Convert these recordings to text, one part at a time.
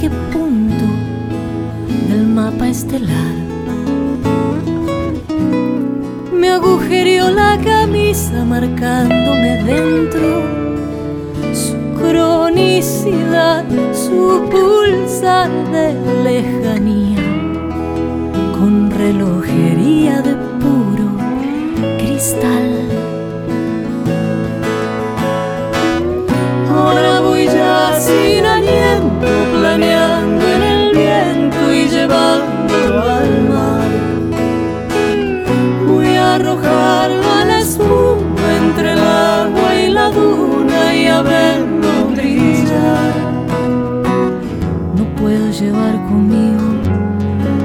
qué punto del mapa estelar me agujereó la camisa marcándome dentro su cronicidad, su pulsar de lejanía con relojería de puro cristal. No puedo llevar conmigo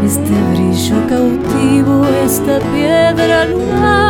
este brillo cautivo, esta piedra lunar.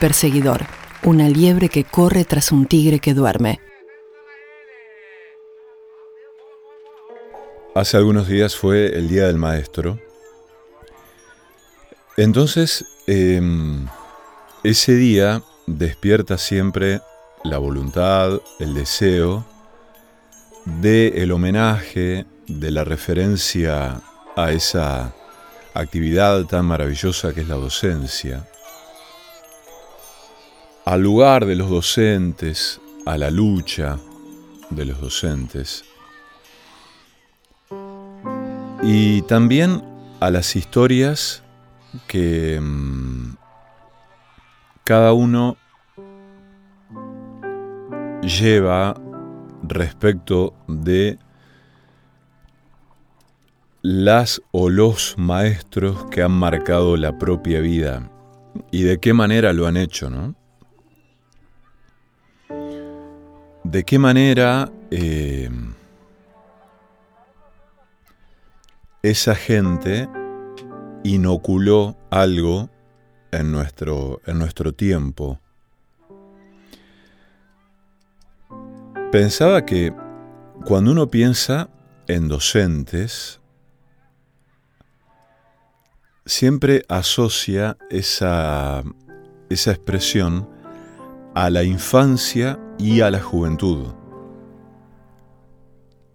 Perseguidor, una liebre que corre tras un tigre que duerme. Hace algunos días fue el Día del Maestro. Entonces, em, ese día despierta siempre la voluntad, el deseo de el homenaje, de la referencia a esa actividad tan maravillosa que es la docencia, al lugar de los docentes, a la lucha de los docentes y también a las historias que mm, cada uno lleva respecto de las o los maestros que han marcado la propia vida y de qué manera lo han hecho, ¿no? De qué manera eh, esa gente inoculó algo en nuestro, en nuestro tiempo. Pensaba que cuando uno piensa en docentes, siempre asocia esa, esa expresión a la infancia y a la juventud,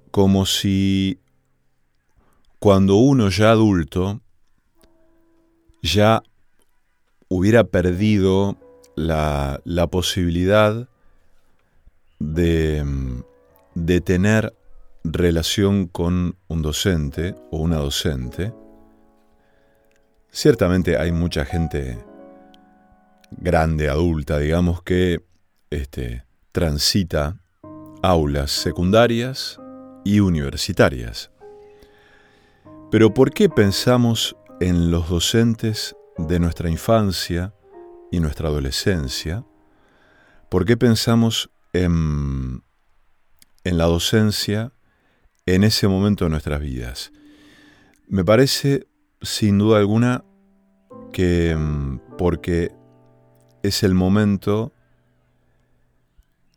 como si cuando uno ya adulto ya hubiera perdido la, posibilidad de, de tener relación con un docente o una docente, ciertamente hay mucha gente grande, adulta, digamos, que este, transita aulas secundarias y universitarias. Pero ¿por qué pensamos en los docentes de nuestra infancia y nuestra adolescencia? ¿Por qué pensamos en, en la docencia en ese momento de nuestras vidas? Me parece, sin duda alguna, que mm, porque es el momento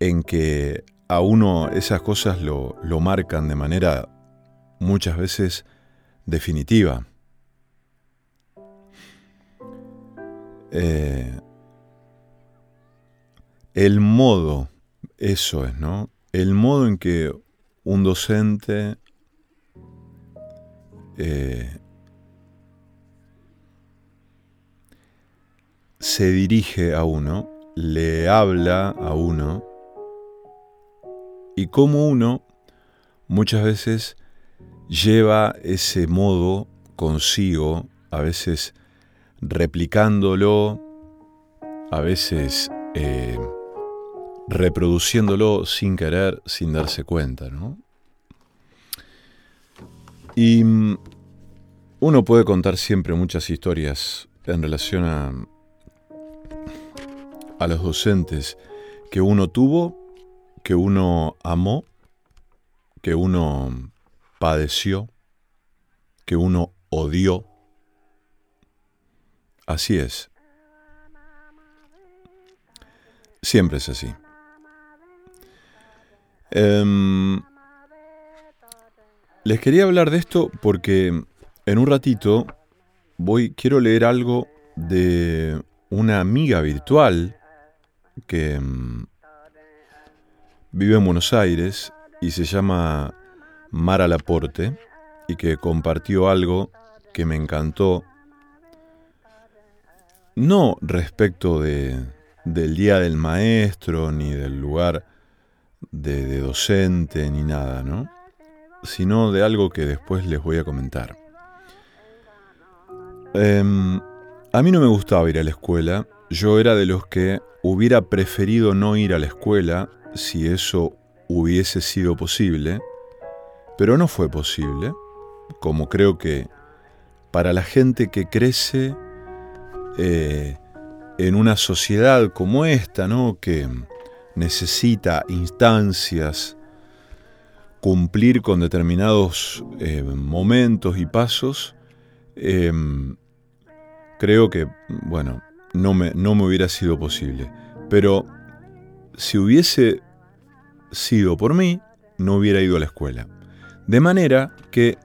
en que a uno esas cosas lo, lo marcan de manera muchas veces definitiva. Eh, el modo, eso es, ¿no? El modo en que un docente eh, se dirige a uno, le habla a uno, y cómo uno muchas veces lleva ese modo consigo, a veces replicándolo, a veces eh, reproduciéndolo sin querer, sin darse cuenta, ¿no? Y mm, uno puede contar siempre muchas historias en relación a, a los docentes que uno tuvo, que uno amó, que uno padeció, que uno odió. Así es. Siempre es así. Em, les quería hablar de esto porque en un ratito voy, quiero leer algo de una amiga virtual que em, vive en Buenos Aires y se llama Mara Laporte y que compartió algo que me encantó, no respecto de, del Día del Maestro, ni del lugar de, docente, ni nada, ¿no? sino de algo que después les voy a comentar. Em, a mí no me gustaba ir a la escuela, yo era de los que hubiera preferido no ir a la escuela si eso hubiese sido posible, pero no fue posible, como creo que para la gente que crece eh, en una sociedad como esta, ¿no? que necesita instancias, cumplir con determinados eh, momentos y pasos, em, creo que, bueno, no me, no me hubiera sido posible. Pero si hubiese sido por mí, no hubiera ido a la escuela. De manera que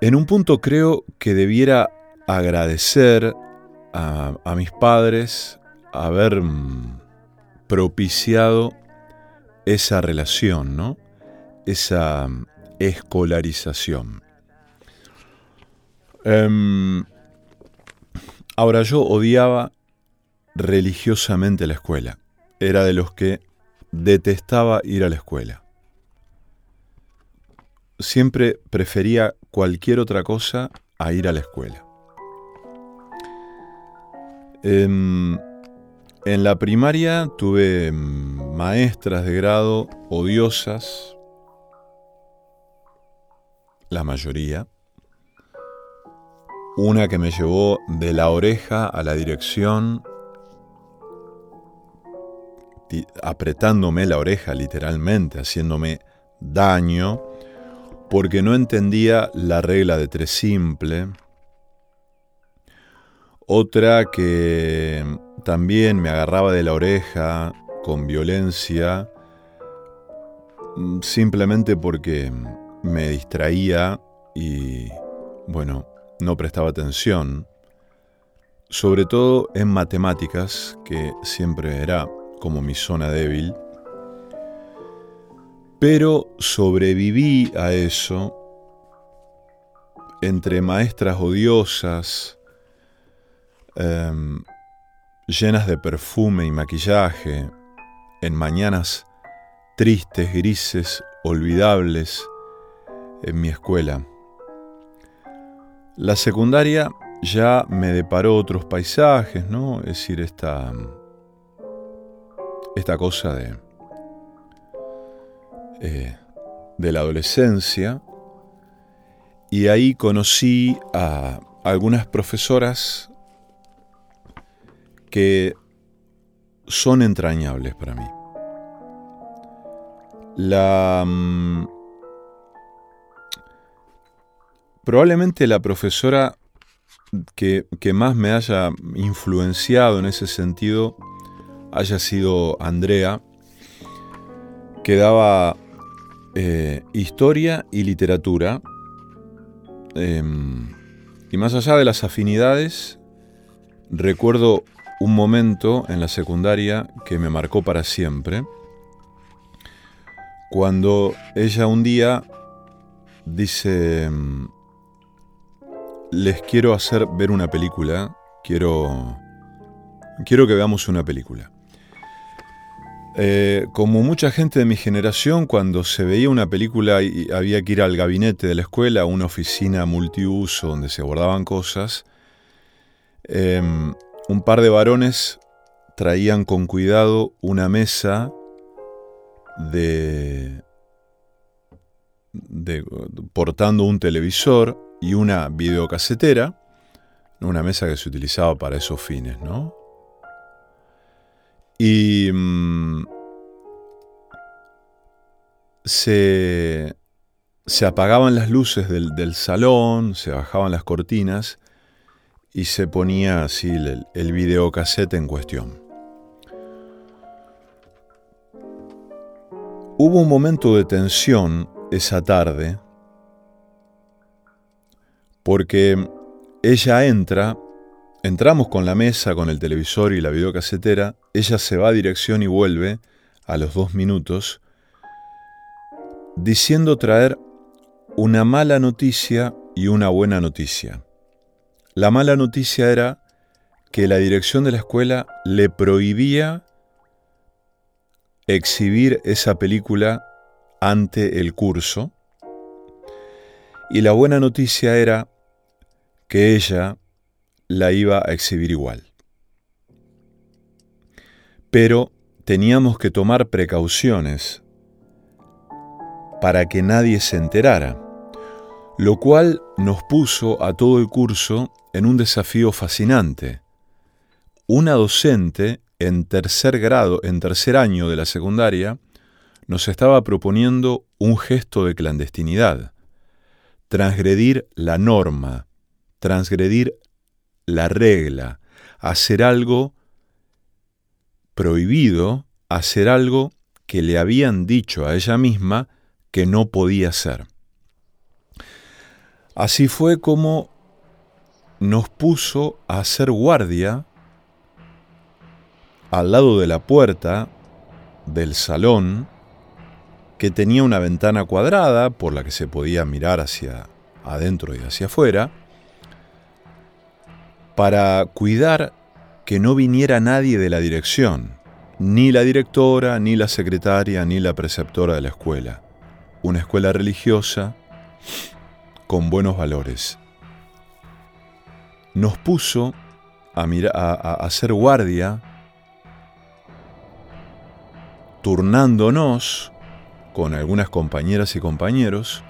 en un punto creo que debiera agradecer a, mis padres haber mm, propiciado esa relación, ¿no? Esa mm, escolarización. Em, ahora yo odiaba religiosamente la escuela. Era de los que detestaba ir a la escuela. Siempre prefería cualquier otra cosa a ir a la escuela. Em, en la primaria tuve mm, maestras de grado odiosas, la mayoría. Una que me llevó de la oreja a la dirección, apretándome la oreja literalmente, haciéndome daño, porque no entendía la regla de tres simple. Otra que también me agarraba de la oreja con violencia, mm, simplemente porque me distraía y, bueno, no prestaba atención, sobre todo en matemáticas, que siempre era como mi zona débil. Pero sobreviví a eso entre maestras odiosas, em, llenas de perfume y maquillaje, en mañanas tristes, grises, olvidables, en mi escuela. La secundaria ya me deparó otros paisajes, ¿no? Es decir, esta, esta cosa de, eh, de la adolescencia. Y ahí conocí a algunas profesoras que son entrañables para mí. La, mm, Probablemente la profesora que, más me haya influenciado en ese sentido haya sido Andrea, que daba eh, historia y literatura. Em, y más allá de las afinidades, recuerdo un momento en la secundaria que me marcó para siempre, cuando ella un día dice, em, les quiero hacer ver una película. Quiero, quiero que veamos una película. Eh, como mucha gente de mi generación, cuando se veía una película y había que ir al gabinete de la escuela, a una oficina multiuso donde se guardaban cosas, em, un par de varones traían con cuidado una mesa de, de portando un televisor y una videocasetera, una mesa que se utilizaba para esos fines, ¿no? Y mm, se, se, apagaban las luces del, salón, se bajaban las cortinas y se ponía así el, el videocasete en cuestión. Hubo un momento de tensión esa tarde porque ella entra, entramos con la mesa, con el televisor y la videocasetera, ella se va a dirección y vuelve a los dos minutos, diciendo traer una mala noticia y una buena noticia. La mala noticia era que la dirección de la escuela le prohibía exhibir esa película ante el curso. Y la buena noticia era que ella la iba a exhibir igual. Pero teníamos que tomar precauciones para que nadie se enterara, lo cual nos puso a todo el curso en un desafío fascinante. Una docente en tercer grado, en tercer año de la secundaria, nos estaba proponiendo un gesto de clandestinidad, transgredir la norma, transgredir la regla, hacer algo prohibido, hacer algo que le habían dicho a ella misma que no podía hacer. Así fue como nos puso a hacer guardia al lado de la puerta del salón que tenía una ventana cuadrada por la que se podía mirar hacia adentro y hacia afuera, para cuidar que no viniera nadie de la dirección, ni la directora, ni la secretaria, ni la preceptora de la escuela. Una escuela religiosa con buenos valores. Nos puso a, a hacer guardia, turnándonos con algunas compañeras y compañeros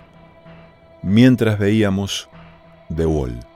mientras veíamos The Wall.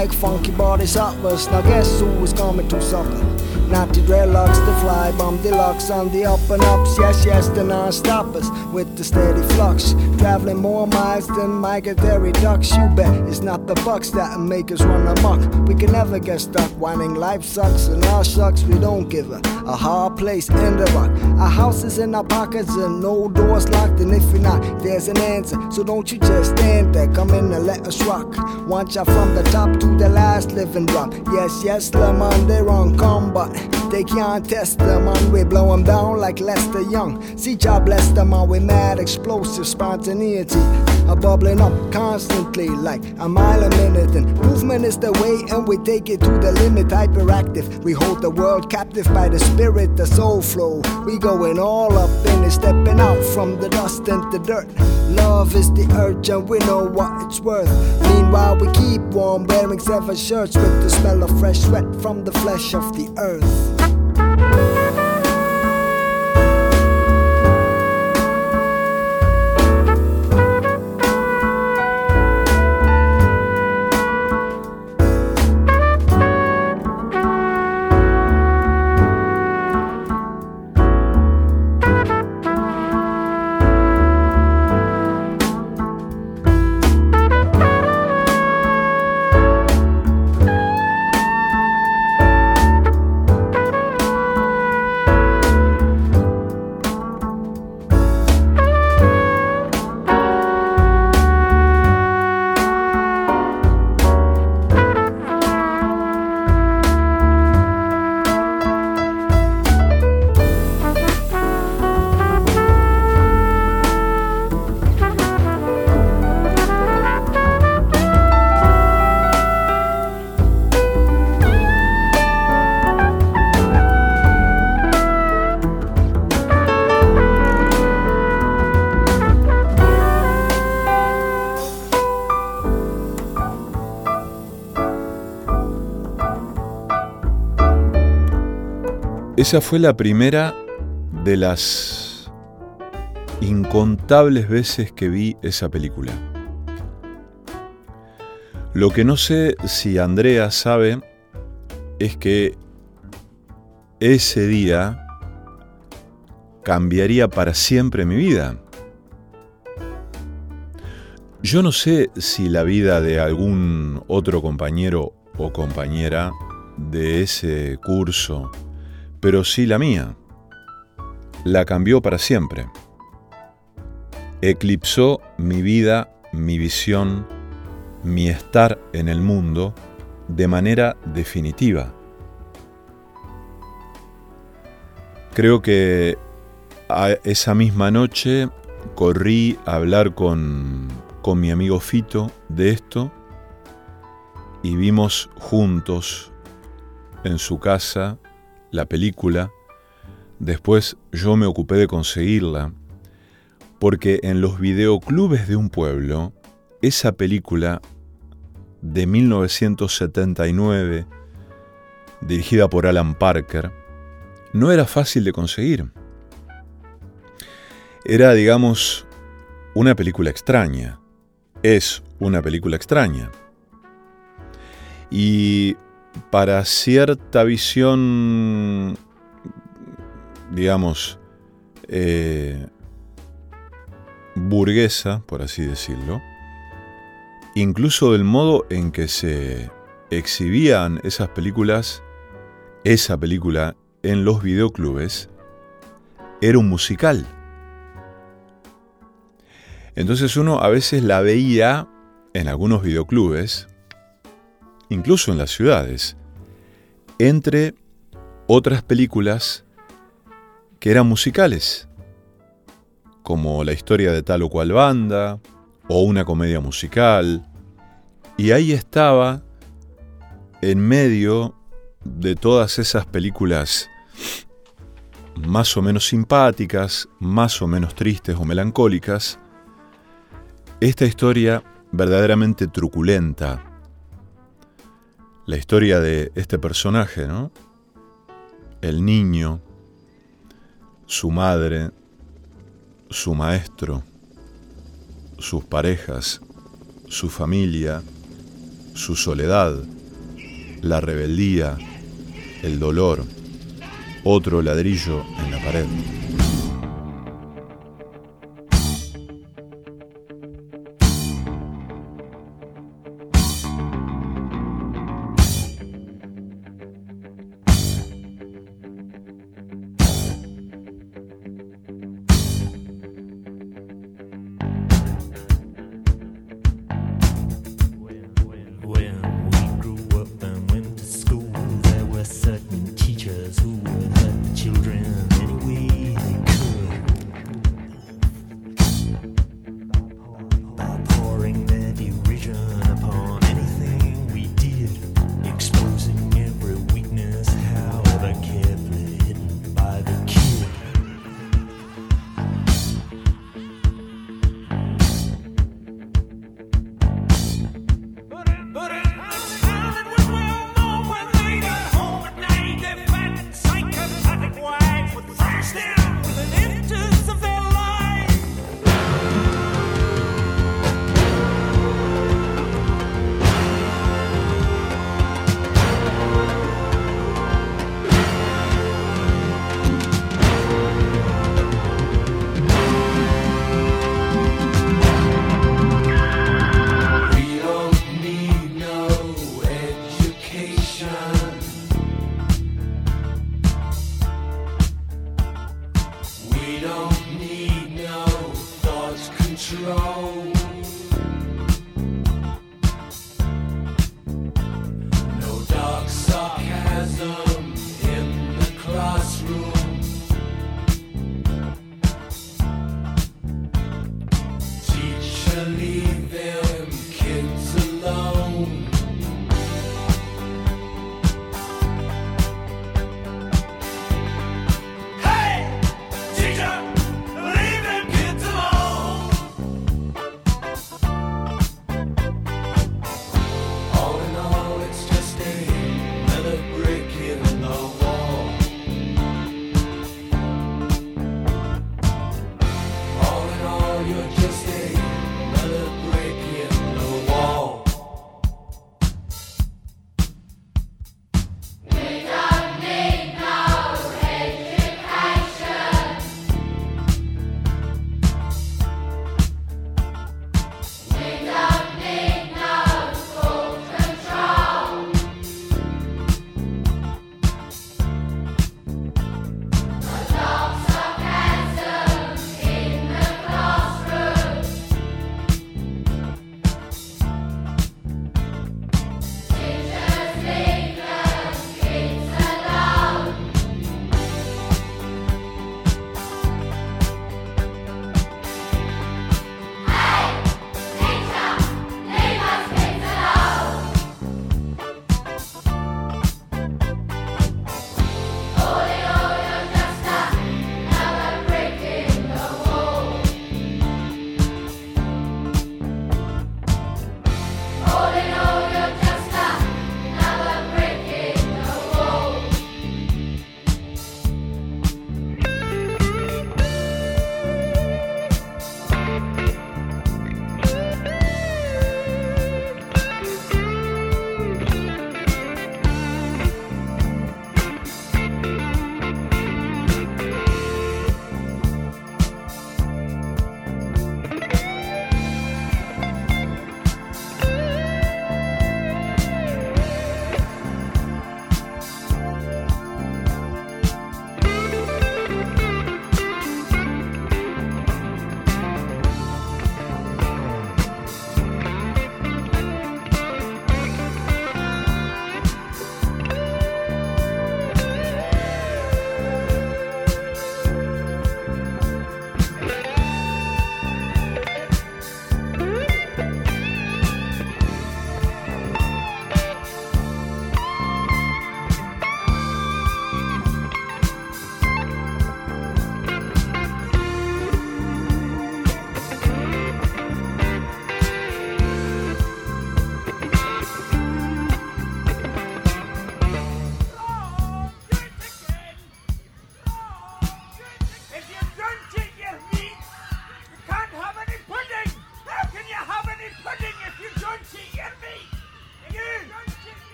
Like funky body shoppers. Now guess who is coming to supper? Not the dreadlocks, the fly bomb deluxe on the up and ups. Yes, yes, the non-stoppers with the steady flux. Traveling more miles than migratory ducks. You bet it's not the bucks that make us run amok. We can never get stuck whining life sucks and our sucks. We don't give a, a hard place in the rock. Our house is in our pockets and no doors locked. And if you're not, there's an answer. So don't you just stand there. Come in and let us rock. Want ya from the top to the last living drop. Yes, yes, them on they're on come, but they can't test them on. We blow them down like Lester Young. See, job bless them on. We mad, explosive spontaneity. A bubbling up constantly like a mile a minute. And movement is the way, and we take it to the limit. Hyperactive. We hold the world captive by the spirit, the soul flow. We going all up in it, stepping out from the dust and the dirt. Love is the urge, and we know what it's worth. Meanwhile, we keep warm, wearing seven shirts with the smell of fresh sweat from the flesh of the earth. Esa fue la primera de las incontables veces que vi esa película. Lo que no sé si Andrea sabe es que ese día cambiaría para siempre mi vida. Yo no sé si la vida de algún otro compañero o compañera de ese curso, pero sí la mía. La cambió para siempre. eclipsó mi vida, mi visión, mi estar en el mundo de manera definitiva. Creo que esa misma noche corrí a hablar con, con mi amigo Fito de esto y vimos juntos en su casa la película. Después yo me ocupé de conseguirla, porque en los videoclubes de un pueblo, esa película de 1979, dirigida por Alan Parker, no era fácil de conseguir. Era, digamos, una película extraña. Es una película extraña. Y para cierta visión, digamos, eh, burguesa, por así decirlo, incluso del modo en que se exhibían esas películas, esa película en los videoclubes, era un musical. Entonces uno a veces la veía en algunos videoclubes, incluso en las ciudades, entre otras películas que eran musicales, como la historia de tal o cual banda, o una comedia musical, y ahí estaba, en medio de todas esas películas más o menos simpáticas, más o menos tristes o melancólicas, esta historia verdaderamente truculenta, la historia de este personaje, ¿no? El niño, su madre, su maestro, sus parejas, su familia, su soledad, la rebeldía, el dolor, otro ladrillo en la pared.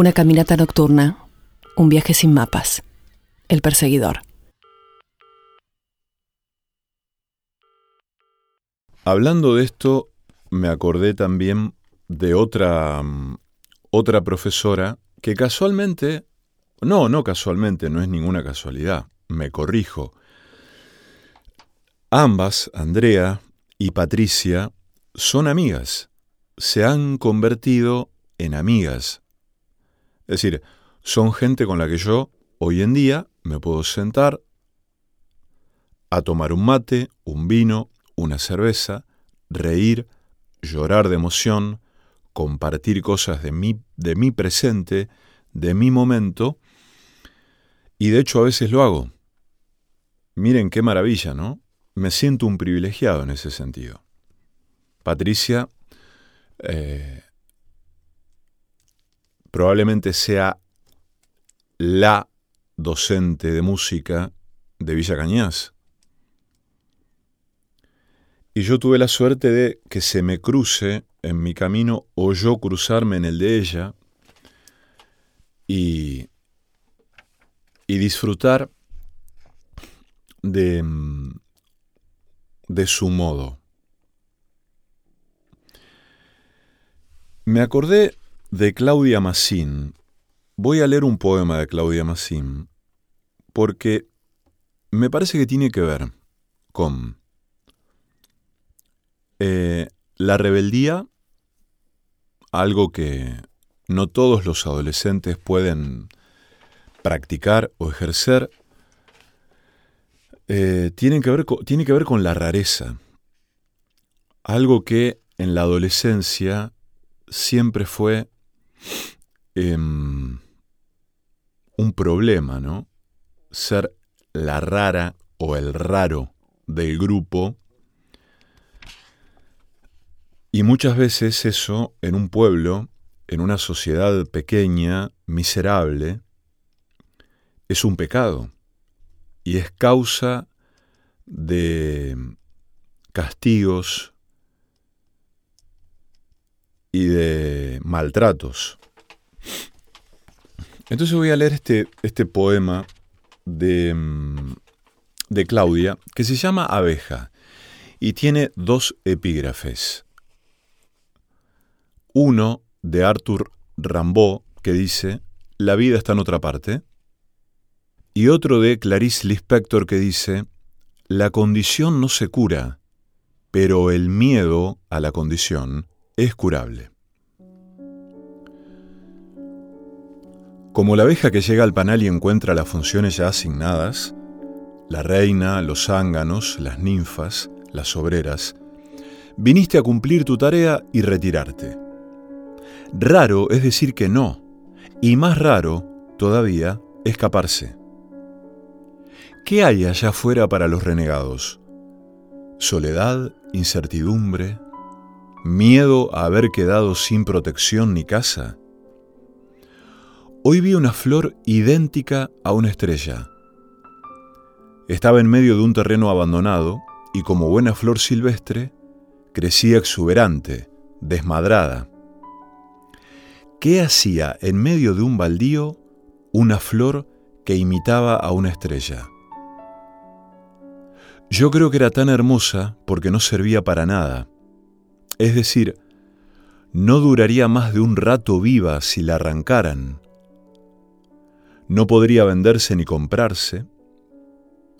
Una caminata nocturna, un viaje sin mapas. El perseguidor. Hablando de esto, me acordé también de otra, otra profesora que casualmente, no, no casualmente, no es ninguna casualidad, me corrijo. Ambas, Andrea y Patricia, son amigas, se han convertido en amigas. Es decir, son gente con la que yo hoy en día me puedo sentar a tomar un mate, un vino, una cerveza, reír, llorar de emoción, compartir cosas de mi, de mi presente, de mi momento, y de hecho a veces lo hago. Miren qué maravilla, ¿no? Me siento un privilegiado en ese sentido. Patricia eh, probablemente sea la docente de música de Villa Cañas. Y yo tuve la suerte de que se me cruce en mi camino o yo cruzarme en el de ella y, y disfrutar de, de su modo. Me acordé de Claudia Massín. Voy a leer un poema de Claudia Massín porque me parece que tiene que ver con eh, la rebeldía, algo que no todos los adolescentes pueden practicar o ejercer, eh, que ver tiene que ver con la rareza, algo que en la adolescencia siempre fue em, un problema, ¿no? Ser la rara o el raro del grupo. Y muchas veces eso en un pueblo, en una sociedad pequeña, miserable, es un pecado y es causa de castigos, y de maltratos. Entonces voy a leer este, este poema de, mm, de Claudia que se llama Abeja y tiene dos epígrafes. Uno de Arthur Rimbaud que dice, La vida está en otra parte. Y otro de Clarice Lispector que dice, La condición no se cura, pero el miedo a la condición es curable. Como la abeja que llega al panal y encuentra las funciones ya asignadas, la reina, los zánganos, las ninfas, las obreras, viniste a cumplir tu tarea y retirarte. Raro es decir que no, y más raro, todavía, escaparse. ¿Qué hay allá afuera para los renegados? Soledad, incertidumbre, miedo a haber quedado sin protección ni casa. Hoy vi una flor idéntica a una estrella. Estaba en medio de un terreno abandonado y como buena flor silvestre, crecía exuberante, desmadrada. ¿Qué hacía en medio de un baldío una flor que imitaba a una estrella? Yo creo que era tan hermosa porque no servía para nada es decir, no duraría más de un rato viva si la arrancaran. No podría venderse ni comprarse.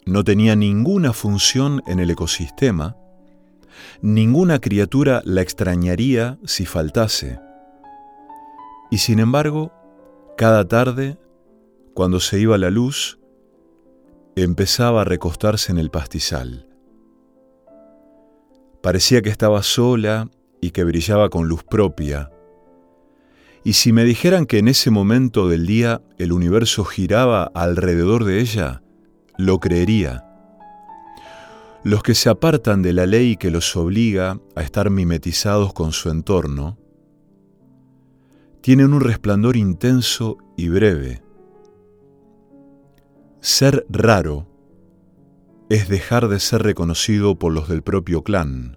No tenía ninguna función en el ecosistema. Ninguna criatura la extrañaría si faltase. Y sin embargo, cada tarde, cuando se iba la luz, empezaba a recostarse en el pastizal Parecía que estaba sola y que brillaba con luz propia. Y si me dijeran que en ese momento del día el universo giraba alrededor de ella, lo creería. Los que se apartan de la ley que los obliga a estar mimetizados con su entorno, tienen un resplandor intenso y breve. Ser raro es dejar de ser reconocido por los del propio clan.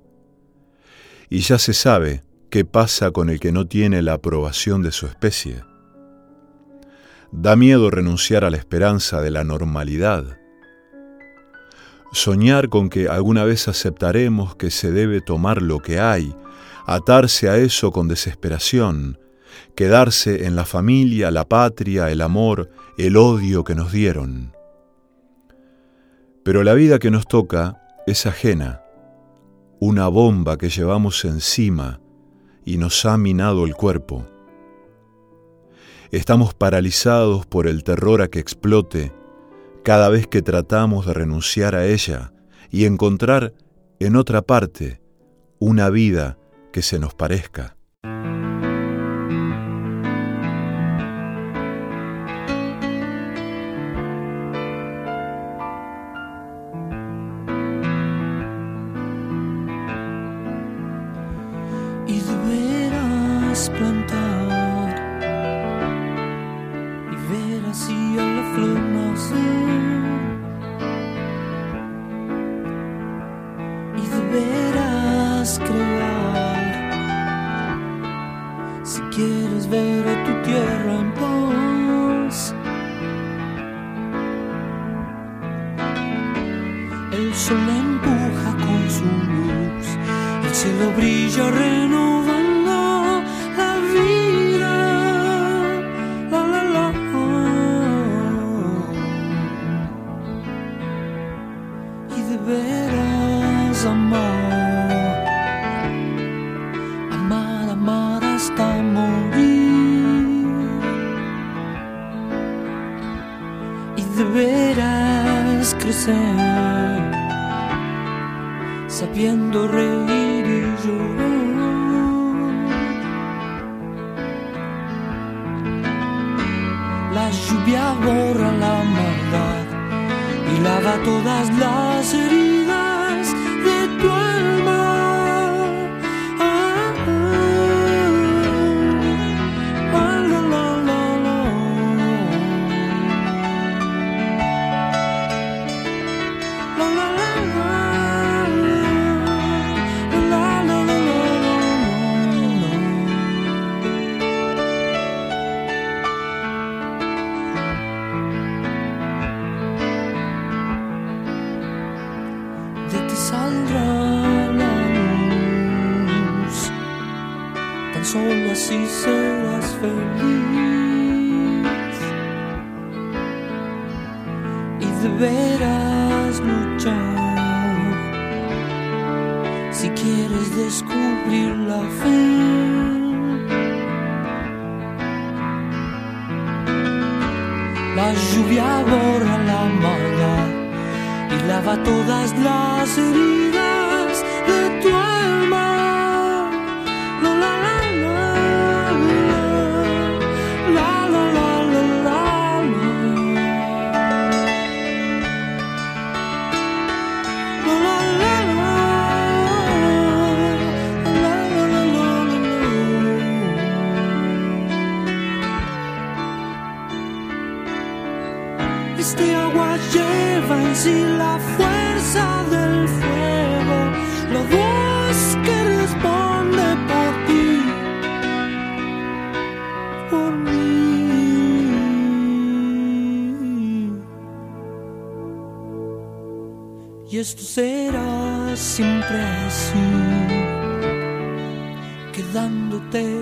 Y ya se sabe qué pasa con el que no tiene la aprobación de su especie. Da miedo renunciar a la esperanza de la normalidad. Soñar con que alguna vez aceptaremos que se debe tomar lo que hay, atarse a eso con desesperación, quedarse en la familia, la patria, el amor, el odio que nos dieron. Pero la vida que nos toca es ajena, una bomba que llevamos encima y nos ha minado el cuerpo. Estamos paralizados por el terror a que explote cada vez que tratamos de renunciar a ella y encontrar en otra parte una vida que se nos parezca.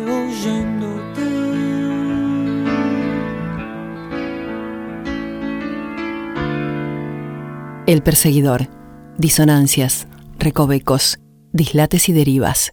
Oyéndote. El perseguidor. Disonancias, recovecos, dislates y derivas.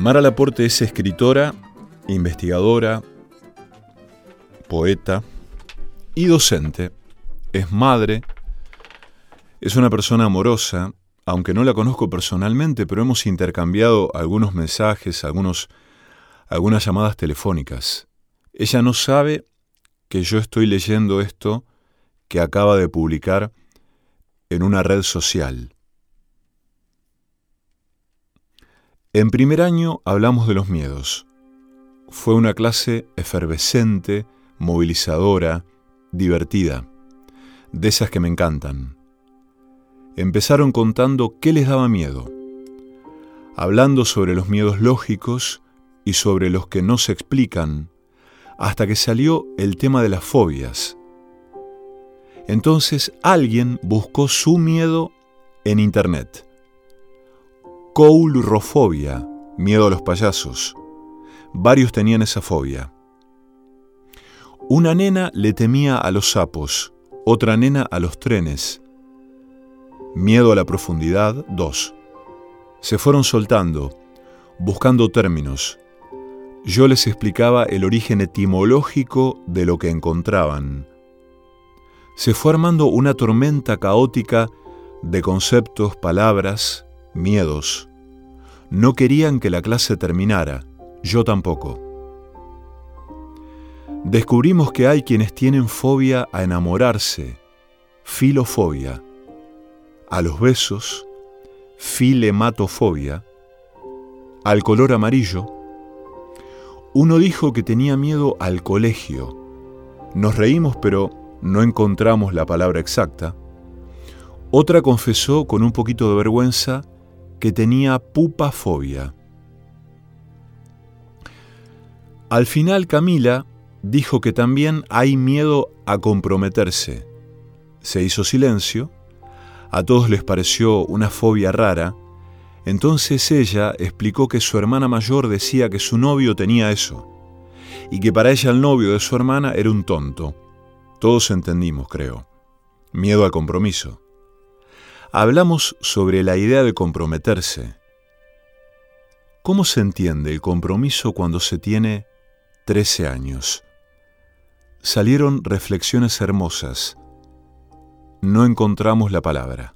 Mara Laporte es escritora, investigadora, poeta y docente. Es madre, es una persona amorosa, aunque no la conozco personalmente, pero hemos intercambiado algunos mensajes, algunos, algunas llamadas telefónicas. Ella no sabe que yo estoy leyendo esto que acaba de publicar en una red social. En primer año hablamos de los miedos. Fue una clase efervescente, movilizadora, divertida, de esas que me encantan. Empezaron contando qué les daba miedo, hablando sobre los miedos lógicos y sobre los que no se explican, hasta que salió el tema de las fobias. Entonces alguien buscó su miedo en Internet coulrofobia, miedo a los payasos. Varios tenían esa fobia. Una nena le temía a los sapos, otra nena a los trenes. Miedo a la profundidad, dos. Se fueron soltando, buscando términos. Yo les explicaba el origen etimológico de lo que encontraban. Se fue armando una tormenta caótica de conceptos, palabras, miedos. No querían que la clase terminara, yo tampoco. Descubrimos que hay quienes tienen fobia a enamorarse, filofobia, a los besos, filematofobia, al color amarillo. Uno dijo que tenía miedo al colegio. Nos reímos pero no encontramos la palabra exacta. Otra confesó con un poquito de vergüenza que tenía pupafobia. Al final Camila dijo que también hay miedo a comprometerse. Se hizo silencio, a todos les pareció una fobia rara, entonces ella explicó que su hermana mayor decía que su novio tenía eso, y que para ella el novio de su hermana era un tonto. Todos entendimos, creo. Miedo al compromiso hablamos sobre la idea de comprometerse. ¿Cómo se entiende el compromiso cuando se tiene 13 años? Salieron reflexiones hermosas. No encontramos la palabra.